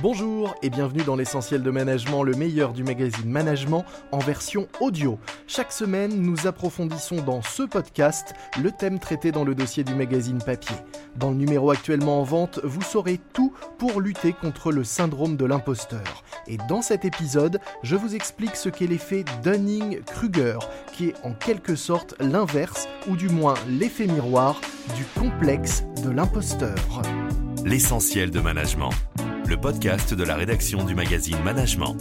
Bonjour et bienvenue dans l'essentiel de management, le meilleur du magazine Management en version audio. Chaque semaine, nous approfondissons dans ce podcast le thème traité dans le dossier du magazine papier. Dans le numéro actuellement en vente, vous saurez tout pour lutter contre le syndrome de l'imposteur. Et dans cet épisode, je vous explique ce qu'est l'effet Dunning-Kruger, qui est en quelque sorte l'inverse, ou du moins l'effet miroir, du complexe de l'imposteur. L'essentiel de management le podcast de la rédaction du magazine Management.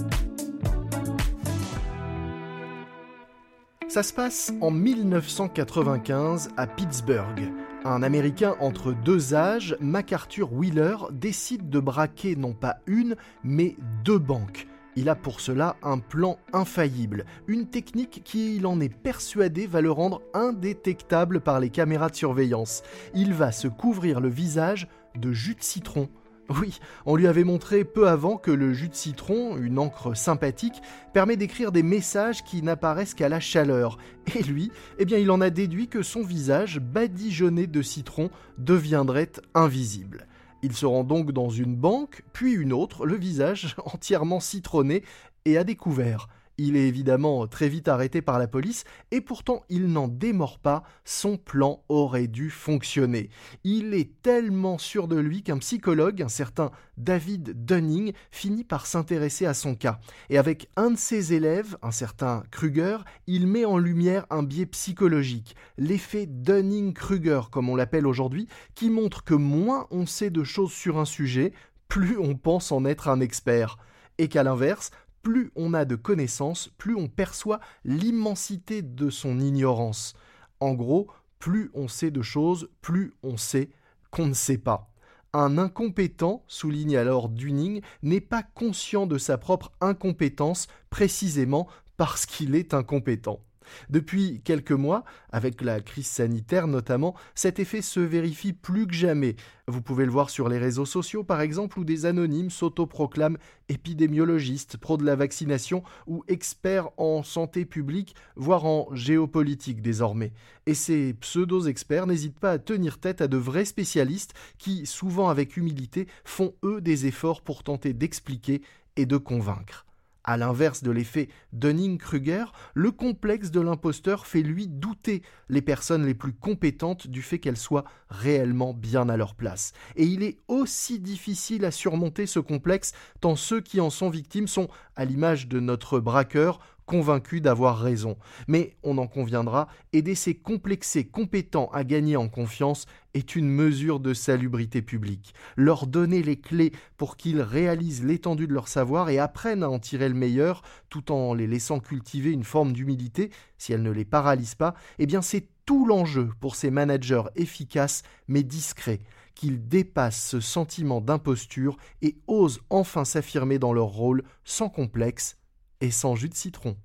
Ça se passe en 1995 à Pittsburgh. Un Américain entre deux âges, MacArthur Wheeler, décide de braquer non pas une, mais deux banques. Il a pour cela un plan infaillible, une technique qui, il en est persuadé, va le rendre indétectable par les caméras de surveillance. Il va se couvrir le visage de jus de citron oui, on lui avait montré peu avant que le jus de citron, une encre sympathique, permet d'écrire des messages qui n'apparaissent qu'à la chaleur. Et lui, eh bien, il en a déduit que son visage, badigeonné de citron, deviendrait invisible. Il se rend donc dans une banque, puis une autre, le visage entièrement citronné et à découvert. Il est évidemment très vite arrêté par la police et pourtant il n'en démord pas, son plan aurait dû fonctionner. Il est tellement sûr de lui qu'un psychologue, un certain David Dunning, finit par s'intéresser à son cas. Et avec un de ses élèves, un certain Kruger, il met en lumière un biais psychologique, l'effet Dunning-Kruger comme on l'appelle aujourd'hui, qui montre que moins on sait de choses sur un sujet, plus on pense en être un expert et qu'à l'inverse, plus on a de connaissances, plus on perçoit l'immensité de son ignorance. En gros, plus on sait de choses, plus on sait qu'on ne sait pas. Un incompétent, souligne alors Dunning, n'est pas conscient de sa propre incompétence précisément parce qu'il est incompétent. Depuis quelques mois, avec la crise sanitaire notamment, cet effet se vérifie plus que jamais. Vous pouvez le voir sur les réseaux sociaux par exemple, où des anonymes s'autoproclament épidémiologistes, pros de la vaccination ou experts en santé publique, voire en géopolitique désormais. Et ces pseudo-experts n'hésitent pas à tenir tête à de vrais spécialistes qui, souvent avec humilité, font eux des efforts pour tenter d'expliquer et de convaincre. À l'inverse de l'effet Dunning-Kruger, le complexe de l'imposteur fait lui douter les personnes les plus compétentes du fait qu'elles soient réellement bien à leur place. Et il est aussi difficile à surmonter ce complexe tant ceux qui en sont victimes sont, à l'image de notre braqueur, convaincu d'avoir raison. Mais on en conviendra, aider ces complexés compétents à gagner en confiance est une mesure de salubrité publique. Leur donner les clés pour qu'ils réalisent l'étendue de leur savoir et apprennent à en tirer le meilleur, tout en les laissant cultiver une forme d'humilité, si elle ne les paralyse pas, eh bien c'est tout l'enjeu pour ces managers efficaces mais discrets, qu'ils dépassent ce sentiment d'imposture et osent enfin s'affirmer dans leur rôle sans complexe et sans jus de citron.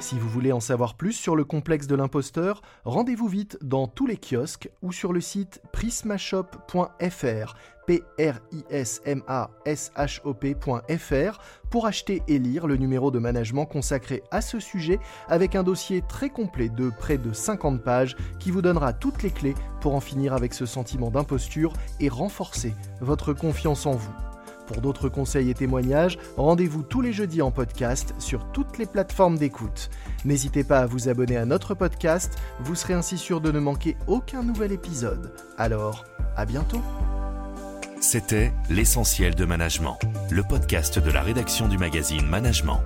Si vous voulez en savoir plus sur le complexe de l'imposteur, rendez-vous vite dans tous les kiosques ou sur le site prismashop.fr, p pour acheter et lire le numéro de management consacré à ce sujet avec un dossier très complet de près de 50 pages qui vous donnera toutes les clés pour en finir avec ce sentiment d'imposture et renforcer votre confiance en vous. Pour d'autres conseils et témoignages, rendez-vous tous les jeudis en podcast sur toutes les plateformes d'écoute. N'hésitez pas à vous abonner à notre podcast, vous serez ainsi sûr de ne manquer aucun nouvel épisode. Alors, à bientôt C'était L'essentiel de management, le podcast de la rédaction du magazine Management.